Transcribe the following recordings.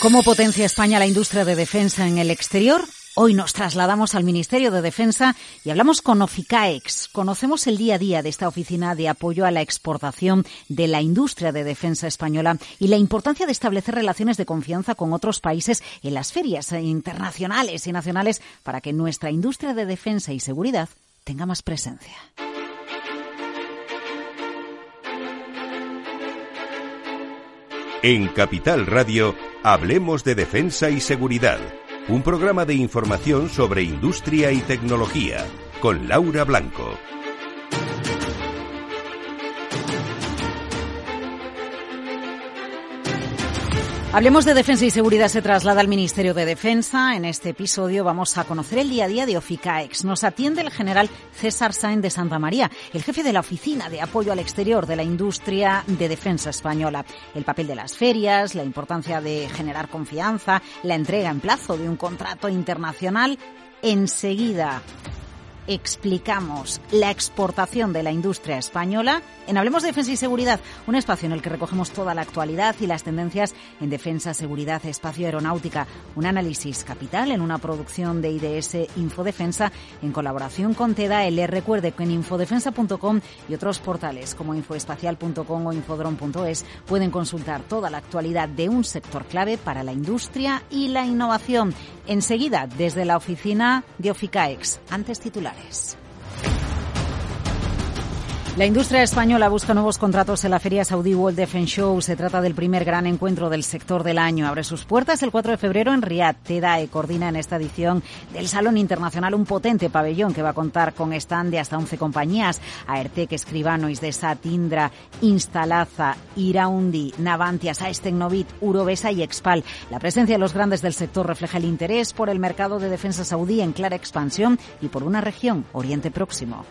¿Cómo potencia España la industria de defensa en el exterior? Hoy nos trasladamos al Ministerio de Defensa y hablamos con Oficaex. Conocemos el día a día de esta oficina de apoyo a la exportación de la industria de defensa española y la importancia de establecer relaciones de confianza con otros países en las ferias internacionales y nacionales para que nuestra industria de defensa y seguridad tenga más presencia. En Capital Radio, hablemos de defensa y seguridad. Un programa de información sobre industria y tecnología, con Laura Blanco. Hablemos de defensa y seguridad se traslada al Ministerio de Defensa. En este episodio vamos a conocer el día a día de Oficaex. Nos atiende el general César Sáenz de Santa María, el jefe de la Oficina de Apoyo al Exterior de la Industria de Defensa Española. El papel de las ferias, la importancia de generar confianza, la entrega en plazo de un contrato internacional. Enseguida explicamos la exportación de la industria española en Hablemos de Defensa y Seguridad, un espacio en el que recogemos toda la actualidad y las tendencias en defensa, seguridad, espacio aeronáutica. Un análisis capital en una producción de IDS Infodefensa en colaboración con TEDA Les Recuerde que en infodefensa.com y otros portales como infoespacial.com o infodron.es pueden consultar toda la actualidad de un sector clave para la industria y la innovación. Enseguida, desde la oficina de Oficaex, antes titulares. La industria española busca nuevos contratos en la Feria Saudi World Defense Show. Se trata del primer gran encuentro del sector del año. Abre sus puertas el 4 de febrero en Riyadh. TEDAE coordina en esta edición del Salón Internacional un potente pabellón que va a contar con stand de hasta 11 compañías. Aertec, Escribano, Isdesat, Indra, Instalaza, Iraundi, Navantia, Aes Tecnovit, Urovesa y Expal. La presencia de los grandes del sector refleja el interés por el mercado de defensa saudí en clara expansión y por una región, Oriente Próximo.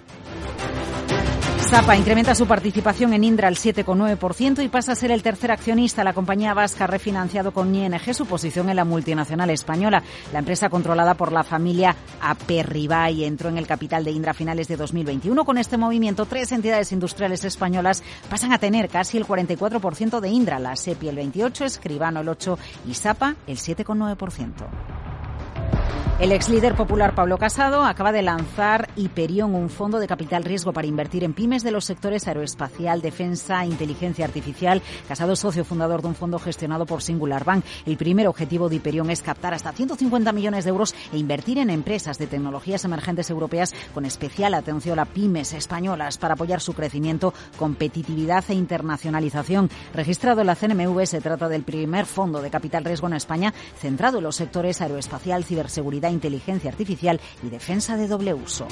Zapa incrementa su participación en Indra al 7,9% y pasa a ser el tercer accionista. La compañía vasca ha refinanciado con ING su posición en la multinacional española. La empresa controlada por la familia Aperribay entró en el capital de Indra a finales de 2021. Con este movimiento, tres entidades industriales españolas pasan a tener casi el 44% de Indra, la SEPI el 28%, Escribano el 8% y Zapa el 7,9%. El ex líder popular Pablo Casado acaba de lanzar Hyperion, un fondo de capital riesgo para invertir en pymes de los sectores aeroespacial, defensa, inteligencia artificial. Casado es socio fundador de un fondo gestionado por Singular Bank. El primer objetivo de Hyperion es captar hasta 150 millones de euros e invertir en empresas de tecnologías emergentes europeas con especial atención a pymes españolas para apoyar su crecimiento, competitividad e internacionalización. Registrado en la CNMV, se trata del primer fondo de capital riesgo en España centrado en los sectores aeroespacial, ciberseguridad, inteligencia artificial y defensa de doble uso.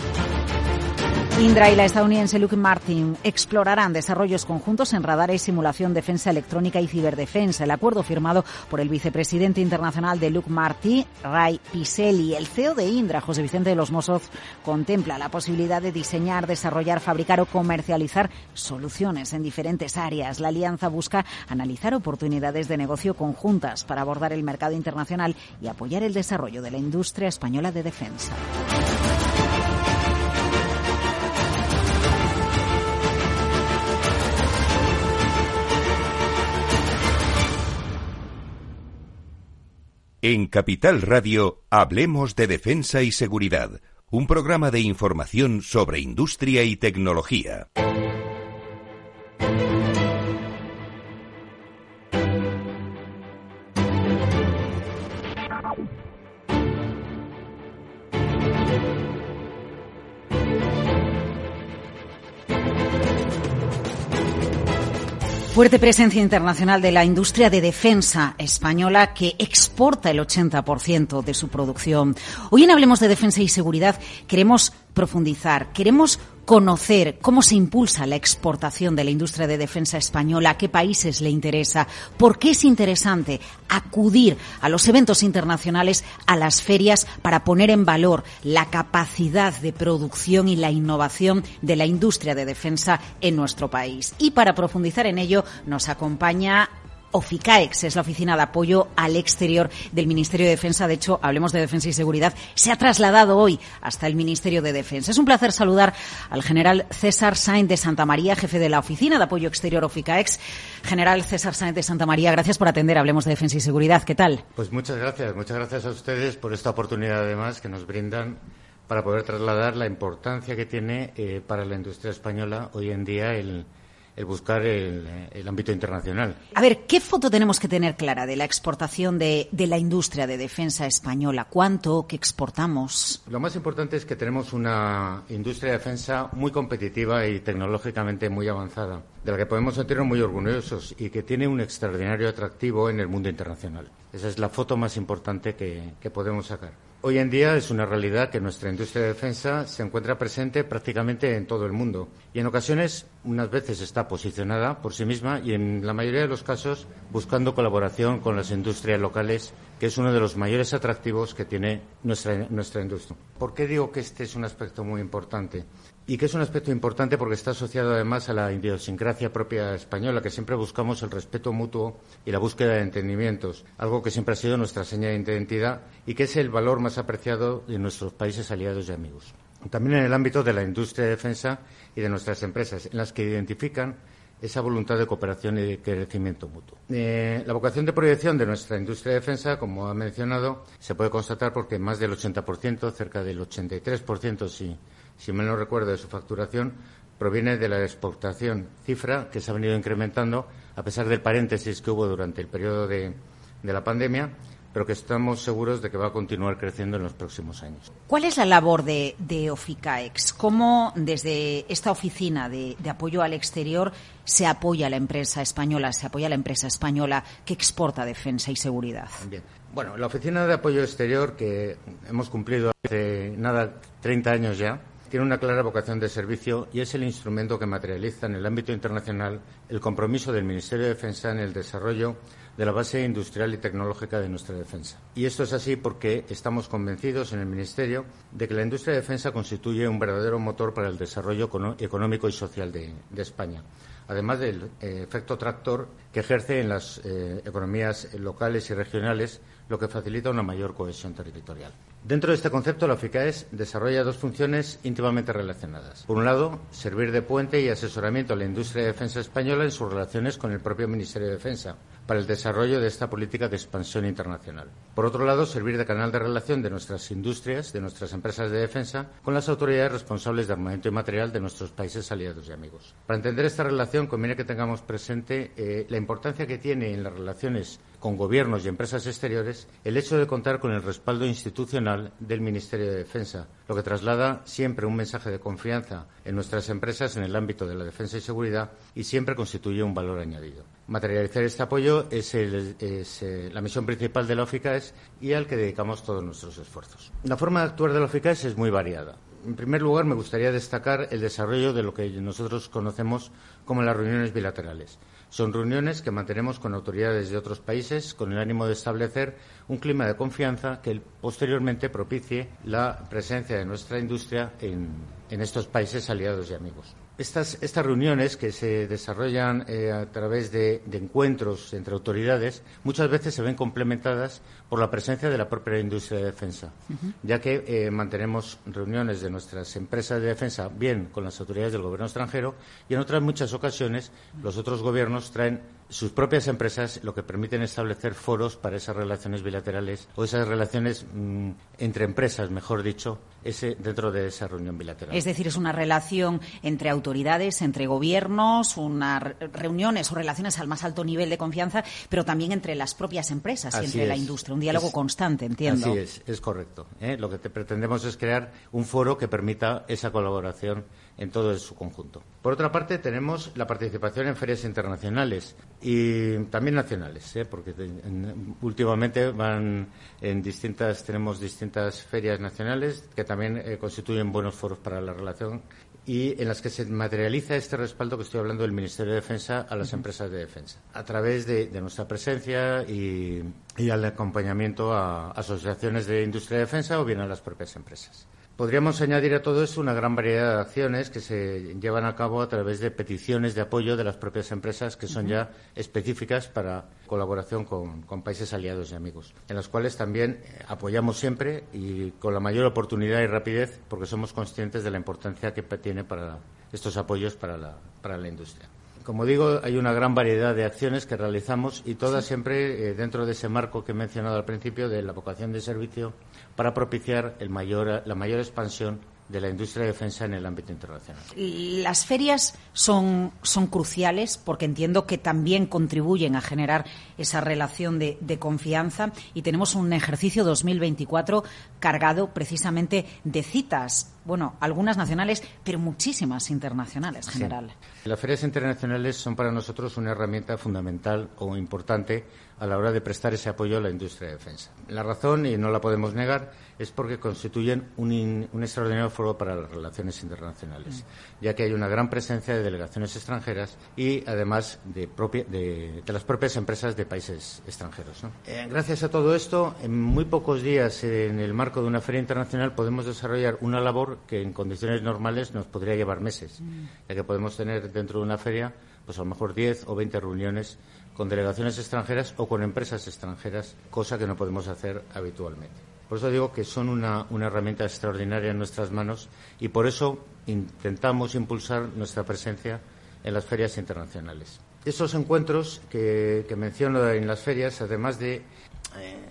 Indra y la estadounidense Luke Martin explorarán desarrollos conjuntos en radar y simulación, defensa electrónica y ciberdefensa. El acuerdo firmado por el vicepresidente internacional de Luke Martin, Ray Piselli, el CEO de Indra, José Vicente de los Mossos, contempla la posibilidad de diseñar, desarrollar, fabricar o comercializar soluciones en diferentes áreas. La alianza busca analizar oportunidades de negocio conjuntas para abordar el mercado internacional y apoyar el desarrollo de la industria española de defensa. En Capital Radio, Hablemos de Defensa y Seguridad, un programa de información sobre industria y tecnología. Fuerte presencia internacional de la industria de defensa española que exporta el 80% de su producción. Hoy en Hablemos de Defensa y Seguridad queremos profundizar, queremos conocer cómo se impulsa la exportación de la industria de defensa española, a qué países le interesa, por qué es interesante acudir a los eventos internacionales, a las ferias, para poner en valor la capacidad de producción y la innovación de la industria de defensa en nuestro país. Y para profundizar en ello nos acompaña OFICAEX es la oficina de apoyo al exterior del Ministerio de Defensa. De hecho, hablemos de defensa y seguridad. Se ha trasladado hoy hasta el Ministerio de Defensa. Es un placer saludar al general César Sainz de Santa María, jefe de la oficina de apoyo exterior OFICAEX. General César Sainz de Santa María, gracias por atender. Hablemos de defensa y seguridad. ¿Qué tal? Pues muchas gracias. Muchas gracias a ustedes por esta oportunidad, además, que nos brindan para poder trasladar la importancia que tiene eh, para la industria española hoy en día el el buscar el, ámbito internacional. A ver, ¿qué foto tenemos que tener clara de la exportación de, de, la industria de defensa española? ¿Cuánto que exportamos? Lo más importante es que tenemos una industria de defensa muy competitiva y tecnológicamente muy avanzada, de la que podemos sentirnos muy orgullosos y que tiene un extraordinario atractivo en el mundo internacional. Esa es la foto más importante que, que podemos sacar. Hoy en día es una realidad que nuestra industria de defensa se encuentra presente prácticamente en todo el mundo y en ocasiones, unas veces está posicionada por sí misma y en la mayoría de los casos buscando colaboración con las industrias locales, que es uno de los mayores atractivos que tiene nuestra, nuestra industria. ¿Por qué digo que este es un aspecto muy importante? Y que es un aspecto importante porque está asociado además a la idiosincrasia propia española, que siempre buscamos el respeto mutuo y la búsqueda de entendimientos, algo que siempre ha sido nuestra seña de identidad y que es el valor más apreciado de nuestros países aliados y amigos. También en el ámbito de la industria de defensa y de nuestras empresas, en las que identifican esa voluntad de cooperación y de crecimiento mutuo. Eh, la vocación de proyección de nuestra industria de defensa, como ha mencionado, se puede constatar porque más del 80%, cerca del 83%, si si mal no recuerdo, de su facturación proviene de la exportación, cifra que se ha venido incrementando a pesar del paréntesis que hubo durante el periodo de, la pandemia, pero que estamos seguros de que va a continuar creciendo en los próximos años. ¿Cuál es la labor de, OFICAEX? ¿Cómo desde esta oficina de, apoyo al exterior se apoya a la empresa española, se apoya a la empresa española que exporta defensa y seguridad? Bien. Bueno, la oficina de apoyo exterior que hemos cumplido hace nada 30 años ya, tiene una clara vocación de servicio y es el instrumento que materializa en el ámbito internacional el compromiso del Ministerio de Defensa en el desarrollo de la base industrial y tecnológica de nuestra defensa. Y esto es así porque estamos convencidos en el Ministerio de que la industria de defensa constituye un verdadero motor para el desarrollo económico y social de, España además del eh, efecto tractor que ejerce en las eh, economías locales y regionales, lo que facilita una mayor cohesión territorial. Dentro de este concepto, la FICAES desarrolla dos funciones íntimamente relacionadas. Por un lado, servir de puente y asesoramiento a la industria de defensa española en sus relaciones con el propio Ministerio de Defensa para el desarrollo de esta política de expansión internacional. Por otro lado, servir de canal de relación de nuestras industrias, de nuestras empresas de defensa, con las autoridades responsables de armamento y material de nuestros países aliados y amigos. Para entender esta relación, conviene que tengamos presente eh, la importancia que tiene en las relaciones con gobiernos y empresas exteriores el hecho de contar con el respaldo institucional del Ministerio de Defensa, lo que traslada siempre un mensaje de confianza en nuestras empresas en el ámbito de la defensa y seguridad y siempre constituye un valor añadido. Materializar este apoyo es, eh, la misión principal de la OFICAES y al que dedicamos todos nuestros esfuerzos. La forma de actuar de la OFICAES es muy variada. En primer lugar, me gustaría destacar el desarrollo de lo que nosotros conocemos como las reuniones bilaterales. Son reuniones que mantenemos con autoridades de otros países con el ánimo de establecer un clima de confianza que posteriormente propicie la presencia de nuestra industria en estos países aliados y amigos. Estas, estas reuniones que se desarrollan eh, a través de, encuentros entre autoridades muchas veces se ven complementadas por la presencia de la propia industria de defensa, ya que eh, mantenemos reuniones de nuestras empresas de defensa bien con las autoridades del gobierno extranjero y en otras muchas ocasiones los otros gobiernos traen sus propias empresas, lo que permiten establecer foros para esas relaciones bilaterales o esas relaciones mm, entre empresas, mejor dicho, ese, dentro de esa reunión bilateral. Es decir, es una relación entre autoridades, entre gobiernos, unas reuniones o relaciones al más alto nivel de confianza, pero también entre las propias empresas y entre la industria. Un diálogo constante, entiendo. Así es, es correcto. ¿eh? Lo que pretendemos es crear un foro que permita esa colaboración en todo su conjunto. Por otra parte, tenemos la participación en ferias internacionales y también nacionales, ¿eh? porque últimamente van en distintas, tenemos distintas ferias nacionales que también eh, constituyen buenos foros para la relación y en las que se materializa este respaldo que estoy hablando del Ministerio de Defensa a las empresas de defensa, a través de, nuestra presencia y, y, al acompañamiento a asociaciones de industria de defensa o bien a las propias empresas. Podríamos añadir a todo esto una gran variedad de acciones que se llevan a cabo a través de peticiones de apoyo de las propias empresas que son ya específicas para colaboración con, países aliados y amigos, en las cuales también eh, apoyamos siempre y con la mayor oportunidad y rapidez porque somos conscientes de la importancia que tiene para estos apoyos para la, para la industria. Como digo, hay una gran variedad de acciones que realizamos y todas siempre eh, dentro de ese marco que he mencionado al principio de la vocación de servicio para propiciar el mayor, la mayor expansión de la industria de defensa en el ámbito internacional. Las ferias son, son cruciales porque entiendo que también contribuyen a generar esa relación de, confianza y tenemos un ejercicio 2024 cargado precisamente de citas, bueno, algunas nacionales, pero muchísimas internacionales, general. Las ferias internacionales son para nosotros una herramienta fundamental o importante a la hora de prestar ese apoyo a la industria de defensa. La razón, y no la podemos negar, es porque constituyen un, extraordinario foro para las relaciones internacionales, ya que hay una gran presencia de delegaciones extranjeras y, además, de, las propias empresas de países extranjeros. Eh, gracias a todo esto, en muy pocos días, en el marco de una feria internacional, podemos desarrollar una labor que, en condiciones normales, nos podría llevar meses, ya que podemos tener dentro de una feria, pues a lo mejor 10 o 20 reuniones con delegaciones extranjeras o con empresas extranjeras, cosa que no podemos hacer habitualmente. Por eso digo que son una, herramienta extraordinaria en nuestras manos y por eso intentamos impulsar nuestra presencia en las ferias internacionales. Esos encuentros que, que menciono en las ferias, además de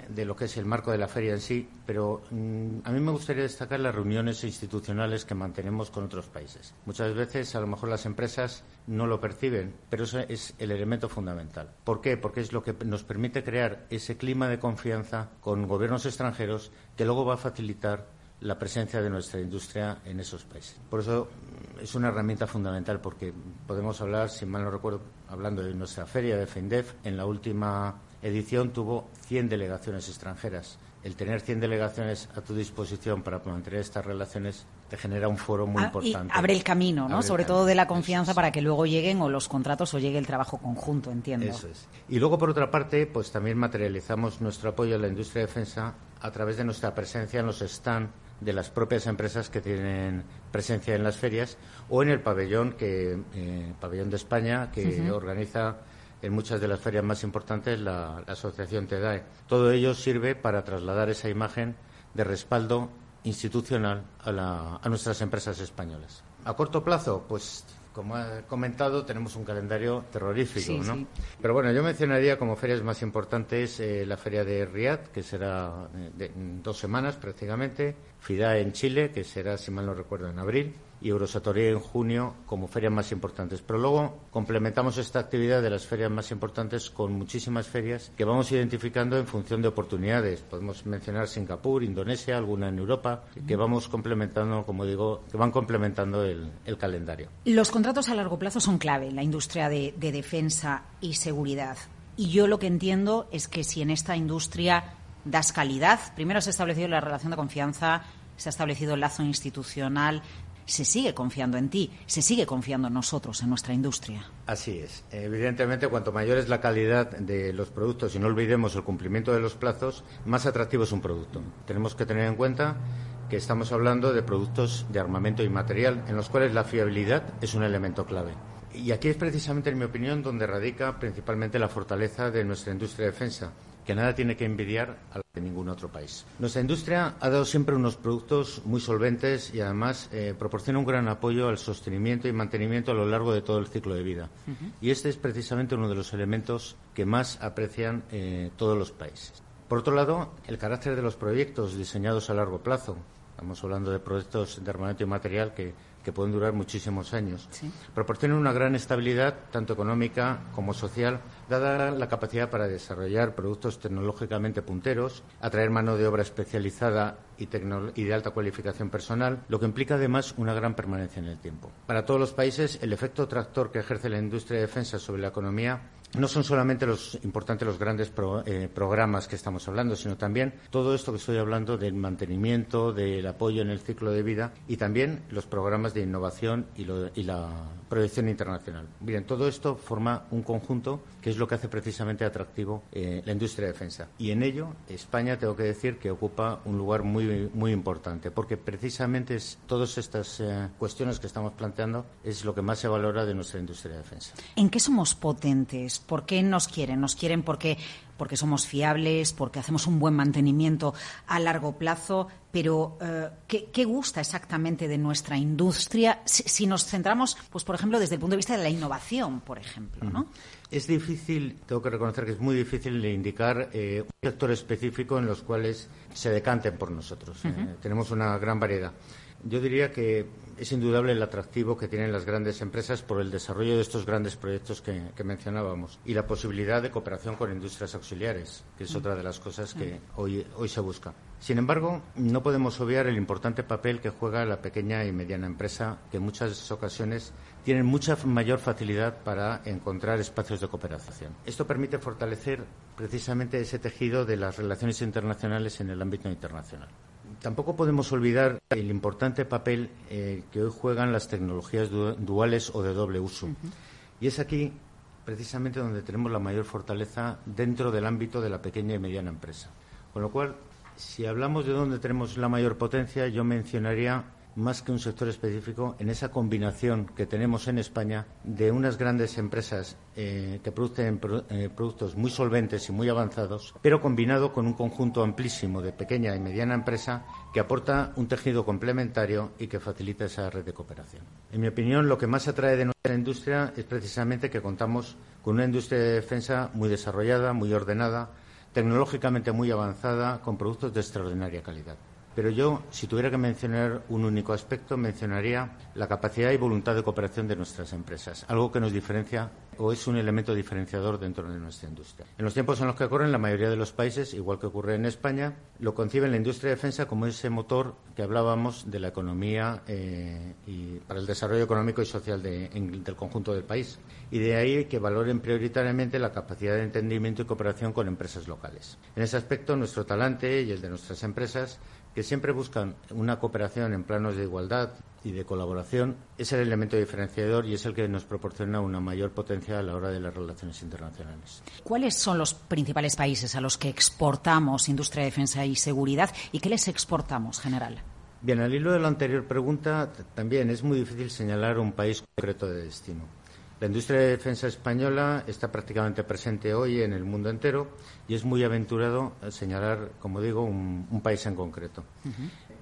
de lo que es el marco de la feria en sí, pero mm, a mí me gustaría destacar las reuniones institucionales que mantenemos con otros países. Muchas veces, a lo mejor las empresas no lo perciben, pero eso es el elemento fundamental. ¿Por qué? Porque es lo que nos permite crear ese clima de confianza con gobiernos extranjeros que luego va a facilitar la presencia de nuestra industria en esos países. Por eso mm, es una herramienta fundamental porque podemos hablar, si mal no recuerdo, hablando de nuestra feria de FENDEF, en la última edición tuvo 100 delegaciones extranjeras. El tener 100 delegaciones a tu disposición para mantener estas relaciones te genera un foro muy ah, importante. abre el camino, ¿no? Sobre todo de la confianza para que luego lleguen o los contratos o llegue el trabajo conjunto, entiendo. Eso es. Y luego, por otra parte, pues también materializamos nuestro apoyo a la industria de defensa a través de nuestra presencia en los stands de las propias empresas que tienen presencia en las ferias o en el pabellón que eh, pabellón de España que organiza en muchas de las ferias más importantes la, asociación TEDAE. Todo ello sirve para trasladar esa imagen de respaldo institucional a, a nuestras empresas españolas. A corto plazo, pues como he comentado, tenemos un calendario terrorífico, ¿no? Pero bueno, yo mencionaría como ferias más importantes eh, la feria de Riyadh, que será eh, de, dos semanas prácticamente, FIDA en Chile, que será, si mal no recuerdo, en abril, y Eurosatoria en junio como ferias más importantes. Pero luego complementamos esta actividad de las ferias más importantes con muchísimas ferias que vamos identificando en función de oportunidades. Podemos mencionar Singapur, Indonesia, alguna en Europa, que vamos complementando, como digo, que van complementando el, calendario. Los contratos a largo plazo son clave en la industria de, de defensa y seguridad. Y yo lo que entiendo es que si en esta industria das calidad, primero se ha establecido la relación de confianza, se ha establecido el lazo institucional, se sigue confiando en ti, se sigue confiando en nosotros, en nuestra industria. Así es. Evidentemente, cuanto mayor es la calidad de los productos y no olvidemos el cumplimiento de los plazos, más atractivo es un producto. Tenemos que tener en cuenta que estamos hablando de productos de armamento y material en los cuales la fiabilidad es un elemento clave. Y aquí es precisamente, en mi opinión, donde radica principalmente la fortaleza de nuestra industria de defensa que nada tiene que envidiar a la de ningún otro país. Nuestra industria ha dado siempre unos productos muy solventes y además eh, proporciona un gran apoyo al sostenimiento y mantenimiento a lo largo de todo el ciclo de vida. Y este es precisamente uno de los elementos que más aprecian eh, todos los países. Por otro lado, el carácter de los proyectos diseñados a largo plazo. Estamos hablando de proyectos de armamento y material que que pueden durar muchísimos años. Proporcionan una gran estabilidad, tanto económica como social, dada la capacidad para desarrollar productos tecnológicamente punteros, atraer mano de obra especializada y, y, de alta cualificación personal, lo que implica además una gran permanencia en el tiempo. Para todos los países, el efecto tractor que ejerce la industria de defensa sobre la economía no son solamente los importantes los grandes eh, programas que estamos hablando, sino también todo esto que estoy hablando del mantenimiento, del apoyo en el ciclo de vida y también los programas de innovación y, la proyección internacional. Bien, todo esto forma un conjunto que es lo que hace precisamente atractivo eh, la industria de defensa. Y en ello, España, tengo que decir que ocupa un lugar muy, muy importante, porque precisamente es, todas estas eh, cuestiones que estamos planteando es lo que más se valora de nuestra industria de defensa. ¿En qué somos potentes? ¿Por qué nos quieren? ¿Nos quieren porque porque somos fiables, porque hacemos un buen mantenimiento a largo plazo, pero eh, ¿qué, gusta exactamente de nuestra industria si, nos centramos, pues por ejemplo, desde el punto de vista de la innovación, por ejemplo, ¿no? Es difícil, tengo que reconocer que es muy difícil indicar eh, un sector específico en los cuales se decanten por nosotros. Eh, tenemos una gran variedad. Yo diría que es indudable el atractivo que tienen las grandes empresas por el desarrollo de estos grandes proyectos que, mencionábamos y la posibilidad de cooperación con industrias auxiliares, que es otra de las cosas que hoy, hoy se busca. Sin embargo, no podemos obviar el importante papel que juega la pequeña y mediana empresa, que en muchas ocasiones tienen mucha mayor facilidad para encontrar espacios de cooperación. Esto permite fortalecer precisamente ese tejido de las relaciones internacionales en el ámbito internacional. Tampoco podemos olvidar el importante papel eh, que hoy juegan las tecnologías duales o de doble uso. Y es aquí precisamente donde tenemos la mayor fortaleza dentro del ámbito de la pequeña y mediana empresa. Con lo cual, si hablamos de dónde tenemos la mayor potencia, yo mencionaría más que un sector específico, en esa combinación que tenemos en España de unas grandes empresas eh, que producen eh, productos muy solventes y muy avanzados, pero combinado con un conjunto amplísimo de pequeña y mediana empresa que aporta un tejido complementario y que facilita esa red de cooperación. En mi opinión, lo que más atrae de nuestra industria es precisamente que contamos con una industria de defensa muy desarrollada, muy ordenada, tecnológicamente muy avanzada, con productos de extraordinaria calidad. Pero yo, si tuviera que mencionar un único aspecto, mencionaría la capacidad y voluntad de cooperación de nuestras empresas, algo que nos diferencia o es un elemento diferenciador dentro de nuestra industria. En los tiempos en los que corren, la mayoría de los países, igual que ocurre en España, lo conciben la industria de defensa como ese motor que hablábamos de la economía eh, y para el desarrollo económico y social del conjunto del país. Y de ahí que valoren prioritariamente la capacidad de entendimiento y cooperación con empresas locales. En ese aspecto, nuestro talante y el de nuestras empresas que siempre buscan una cooperación en planos de igualdad y de colaboración, es el elemento diferenciador y es el que nos proporciona una mayor potencia a la hora de las relaciones internacionales. ¿Cuáles son los principales países a los que exportamos industria de defensa y seguridad y qué les exportamos, general? Bien, al hilo de la anterior pregunta, también es muy difícil señalar un país concreto de destino. La industria de defensa española está prácticamente presente hoy en el mundo entero y es muy aventurado señalar, como digo, un, país en concreto.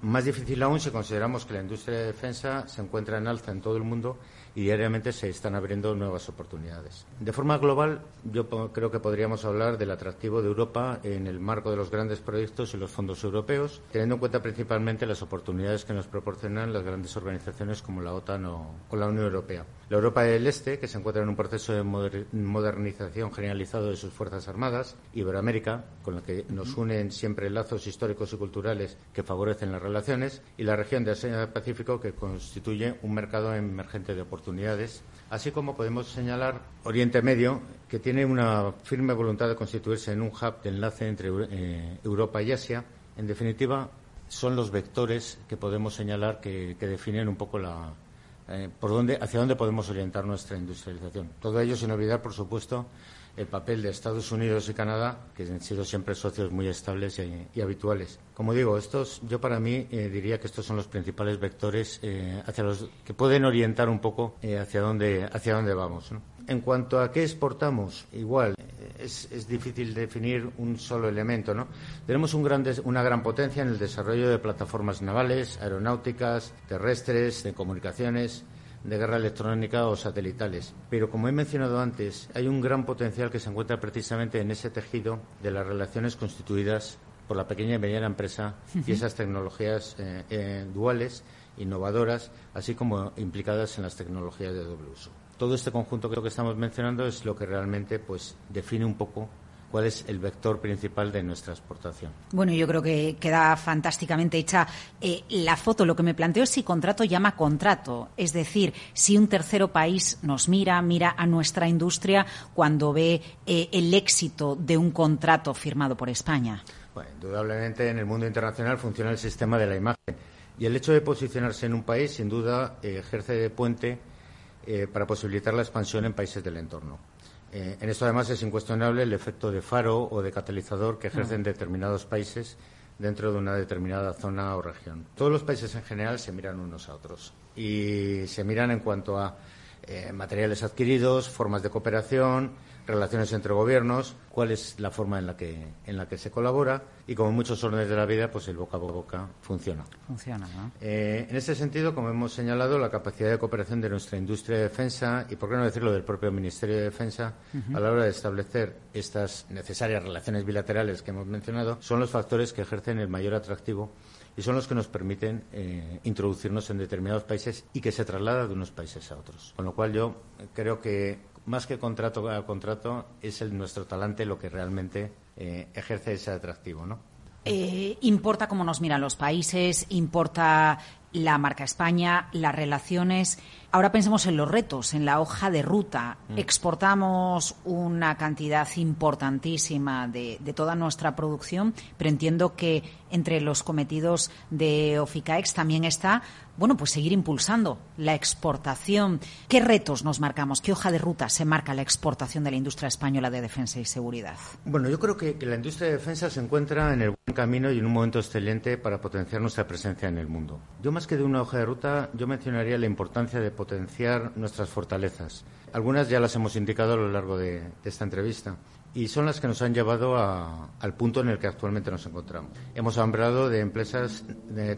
Más difícil aún si consideramos que la industria de defensa se encuentra en alza en todo el mundo y diariamente se están abriendo nuevas oportunidades. De forma global, yo creo que podríamos hablar del atractivo de Europa en el marco de los grandes proyectos y los fondos europeos, teniendo en cuenta principalmente las oportunidades que nos proporcionan las grandes organizaciones como la OTAN o, la Unión Europea. La Europa del Este, que se encuentra en un proceso de modernización generalizado de sus Fuerzas Armadas, Iberoamérica, con la que nos unen siempre lazos históricos y culturales que favorecen las relaciones, y la región de Asia-Pacífico, que constituye un mercado emergente de oportunidades así como podemos señalar Oriente Medio, que tiene una firme voluntad de constituirse en un hub de enlace entre eh, Europa y Asia. En definitiva, son los vectores que podemos señalar que, definen un poco la, eh, por dónde, hacia dónde podemos orientar nuestra industrialización. Todo ello sin olvidar, por supuesto, el papel de Estados Unidos y Canadá, que han sido siempre socios muy estables y, habituales. Como digo, estos, yo para mí eh, diría que estos son los principales vectores eh, hacia los que pueden orientar un poco eh, hacia dónde hacia dónde vamos. En cuanto a qué exportamos, igual es, es, difícil definir un solo elemento. ¿no? Tenemos un una gran potencia en el desarrollo de plataformas navales, aeronáuticas, terrestres, de comunicaciones de guerra electrónica o satelitales. Pero como he mencionado antes, hay un gran potencial que se encuentra precisamente en ese tejido de las relaciones constituidas por la pequeña y mediana empresa y esas tecnologías eh, eh, duales, innovadoras, así como implicadas en las tecnologías de doble uso. Todo este conjunto que estamos mencionando es lo que realmente pues, define un poco cuál es el vector principal de nuestra exportación. Bueno, yo creo que queda fantásticamente hecha eh, la foto. Lo que me planteo es si contrato llama contrato. Es decir, si un tercero país nos mira, mira a nuestra industria cuando ve eh, el éxito de un contrato firmado por España. Bueno, indudablemente en el mundo internacional funciona el sistema de la imagen. Y el hecho de posicionarse en un país, sin duda, eh, ejerce de puente eh, para posibilitar la expansión en países del entorno. Eh, en esto, además, es incuestionable el efecto de faro o de catalizador que ejercen mm. determinados países dentro de una determinada zona o región. Todos los países en general se miran unos a otros y se miran en cuanto a materiales adquiridos, formas de cooperación, relaciones entre gobiernos, cuál es la forma en la que, en la que se colabora y como en muchos órdenes de la vida, pues el boca a boca funciona. Funciona, ¿no? Eh, en este sentido, como hemos señalado, la capacidad de cooperación de nuestra industria de defensa y, por qué no decirlo, del propio Ministerio de Defensa a la hora de establecer estas necesarias relaciones bilaterales que hemos mencionado son los factores que ejercen el mayor atractivo y son los que nos permiten eh, introducirnos en determinados países y que se traslada de unos países a otros. Con lo cual yo creo que más que contrato a contrato, es el, nuestro talante lo que realmente eh, ejerce ese atractivo, ¿no? Eh, importa cómo nos miran los países, importa la marca España, las relaciones. Ahora pensemos en los retos, en la hoja de ruta. Mm. Exportamos una cantidad importantísima de, toda nuestra producción, pero entiendo que entre los cometidos de Oficaex también está, bueno, pues seguir impulsando la exportación. ¿Qué retos nos marcamos? ¿Qué hoja de ruta se marca la exportación de la industria española de defensa y seguridad? Bueno, yo creo que, que la industria de defensa se encuentra en el buen camino y en un momento excelente para potenciar nuestra presencia en el mundo. Yo más que de una hoja de ruta, yo mencionaría la importancia de potenciar nuestras fortalezas. Algunas ya las hemos indicado a lo largo de, esta entrevista y son las que nos han llevado al punto en el que actualmente nos encontramos. Hemos hablado de empresas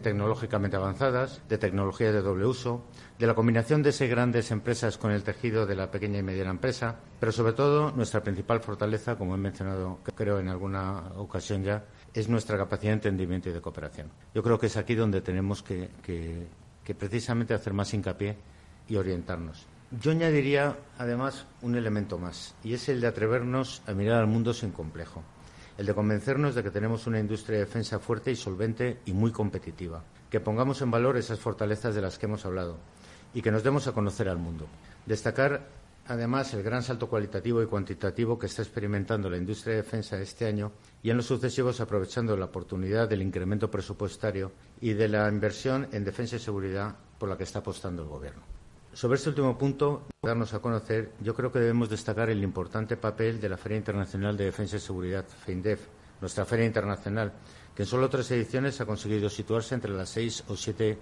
tecnológicamente avanzadas, de tecnologías de doble uso, de la combinación de esas grandes empresas con el tejido de la pequeña y mediana empresa, pero sobre todo nuestra principal fortaleza, como he mencionado creo en alguna ocasión ya, es nuestra capacidad de entendimiento y de cooperación. Yo creo que es aquí donde tenemos que, precisamente hacer más hincapié y orientarnos. Yo añadiría, además, un elemento más, y es el de atrevernos a mirar al mundo sin complejo, el de convencernos de que tenemos una industria de defensa fuerte y solvente y muy competitiva, que pongamos en valor esas fortalezas de las que hemos hablado y que nos demos a conocer al mundo. Destacar además el gran salto cualitativo y cuantitativo que está experimentando la industria de defensa este año y en los sucesivos aprovechando la oportunidad del incremento presupuestario y de la inversión en defensa y seguridad por la que está apostando el Gobierno. Sobre este último punto, darnos a conocer, yo creo que debemos destacar el importante papel de la Feria Internacional de Defensa y Seguridad, FEINDEF, nuestra feria internacional, que en solo tres ediciones ha conseguido situarse entre las seis o siete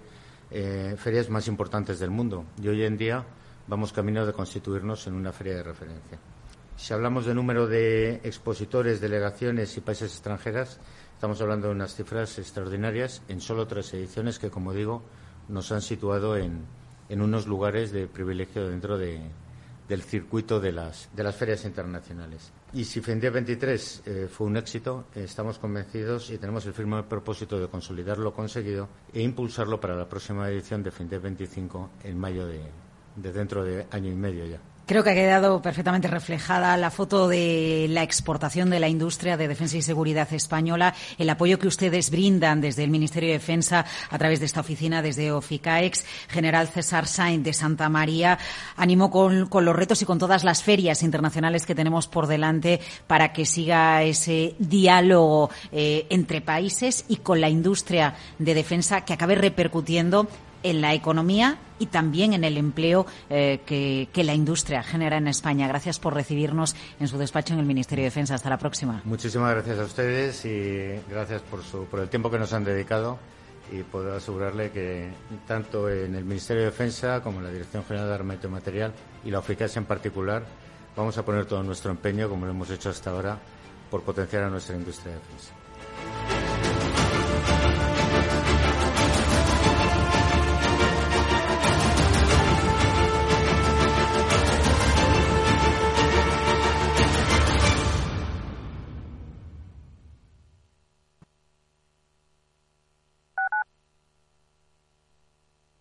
eh, ferias más importantes del mundo y hoy en día vamos camino de constituirnos en una feria de referencia. Si hablamos de número de expositores, delegaciones y países extranjeras, estamos hablando de unas cifras extraordinarias en solo tres ediciones que, como digo, nos han situado en, unos lugares de privilegio dentro del circuito de las, de las ferias internacionales. Y si FENDIA 23 eh, fue un éxito, estamos convencidos y tenemos el firme propósito de consolidar lo conseguido e impulsarlo para la próxima edición de FENDIA 25 en mayo de, de dentro de año y medio ya. Creo que ha quedado perfectamente reflejada la foto de la exportación de la industria de defensa y seguridad española, el apoyo que ustedes brindan desde el Ministerio de Defensa a través de esta oficina, desde OFICAEX. General César Sainz de Santa María, animo con, los retos y con todas las ferias internacionales que tenemos por delante para que siga ese diálogo eh, entre países y con la industria de defensa que acabe repercutiendo en la economía y también en el empleo eh, que, la industria genera en España. Gracias por recibirnos en su despacho en el Ministerio de Defensa. Hasta la próxima. Muchísimas gracias a ustedes y gracias por, su, por el tiempo que nos han dedicado y puedo asegurarle que tanto en el Ministerio de Defensa como en la Dirección General de Armamento y Material y la OFICAS en particular vamos a poner todo nuestro empeño, como lo hemos hecho hasta ahora, por potenciar a nuestra industria de defensa.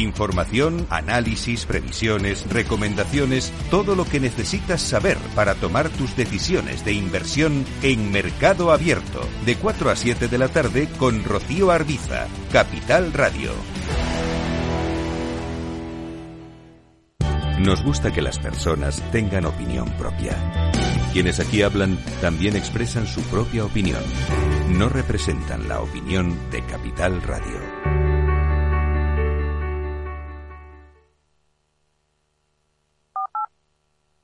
Información, análisis, previsiones, recomendaciones, todo lo que necesitas saber para tomar tus decisiones de inversión en Mercado Abierto, de 4 a 7 de la tarde con Rocío Arbiza, Capital Radio. Nos gusta que las personas tengan opinión propia. Quienes aquí hablan también expresan su propia opinión. No representan la opinión de Capital Radio.